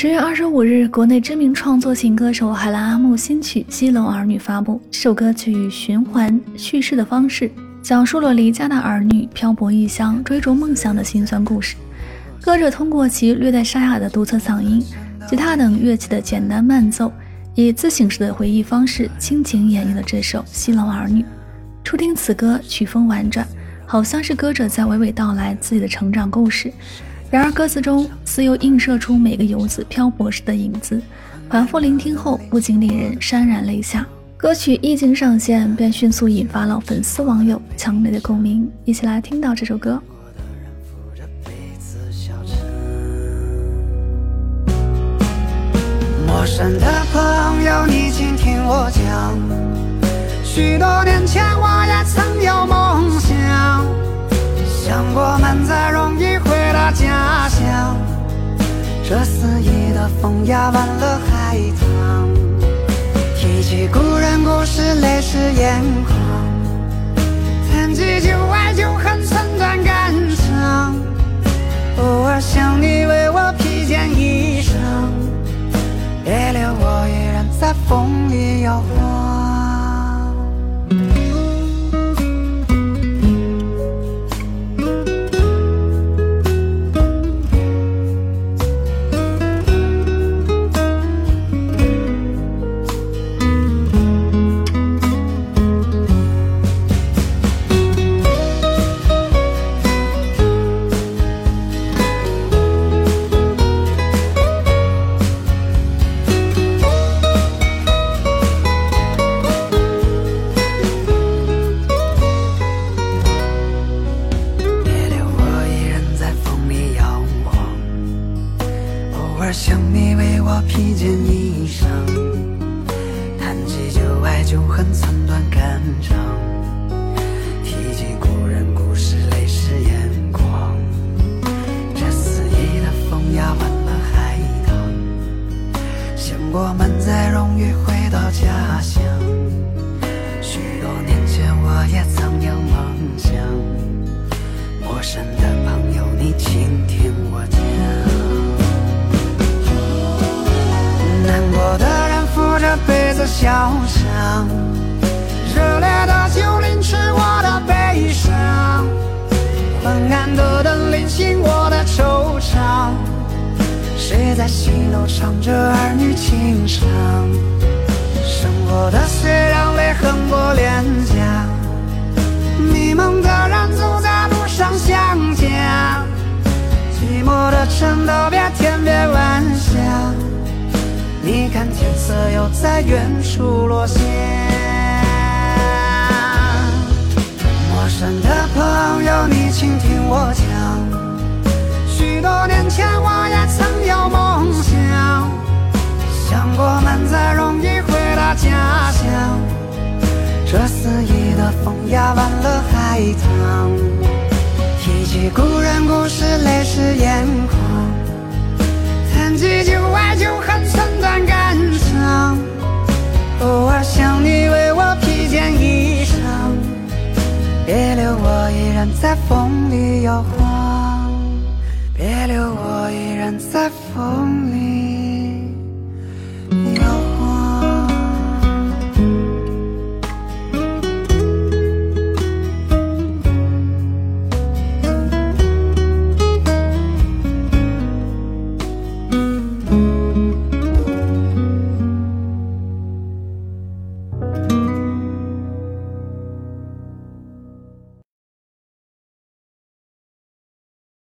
十月二十五日，国内知名创作型歌手海拉阿木新曲《西楼儿女》发布。这首歌曲以循环叙事的方式，讲述了离家的儿女漂泊异乡、追逐梦想的辛酸故事。歌者通过其略带沙哑的独特嗓音、吉他等乐器的简单慢奏，以自省式的回忆方式，倾情演绎了这首《西楼儿女》。初听此歌，曲风婉转，好像是歌者在娓娓道来自己的成长故事。然而，歌词中似又映射出每个游子漂泊时的影子，反复聆听后不禁令人潸然泪下。歌曲一经上线，便迅速引发了粉丝网友强烈的共鸣。一起来听到这首歌。陌生的朋友，你请听我讲，许多年前我也曾有梦想，想过满载压弯了海棠。提起故人故事，泪湿眼眶。谈起旧爱旧恨，寸断肝肠。偶尔想你为我披件衣裳，别留我一人在风里摇晃。披件衣裳，谈起旧爱旧恨，寸断肝肠。提起故人故事，泪湿眼眶。这肆意的风压弯了海棠。想过满载荣誉回到家乡。许多年前我也曾有梦想。陌生的朋友，你倾听我讲。着杯子小香，热烈的酒淋湿我的悲伤，昏暗的灯临醒我的惆怅。谁在西楼唱着儿女情长？生活的碎让泪横过脸颊，迷茫的人走在路上相见，寂寞的城道色又在远处落下。陌生的朋友，你请听我讲。许多年前，我也曾有梦想，想过满载容易回到家乡。这肆意的风压弯了海棠。提起故人故事，泪湿眼眶。谈起旧爱旧恨。在风里摇晃，别留我一人在风里。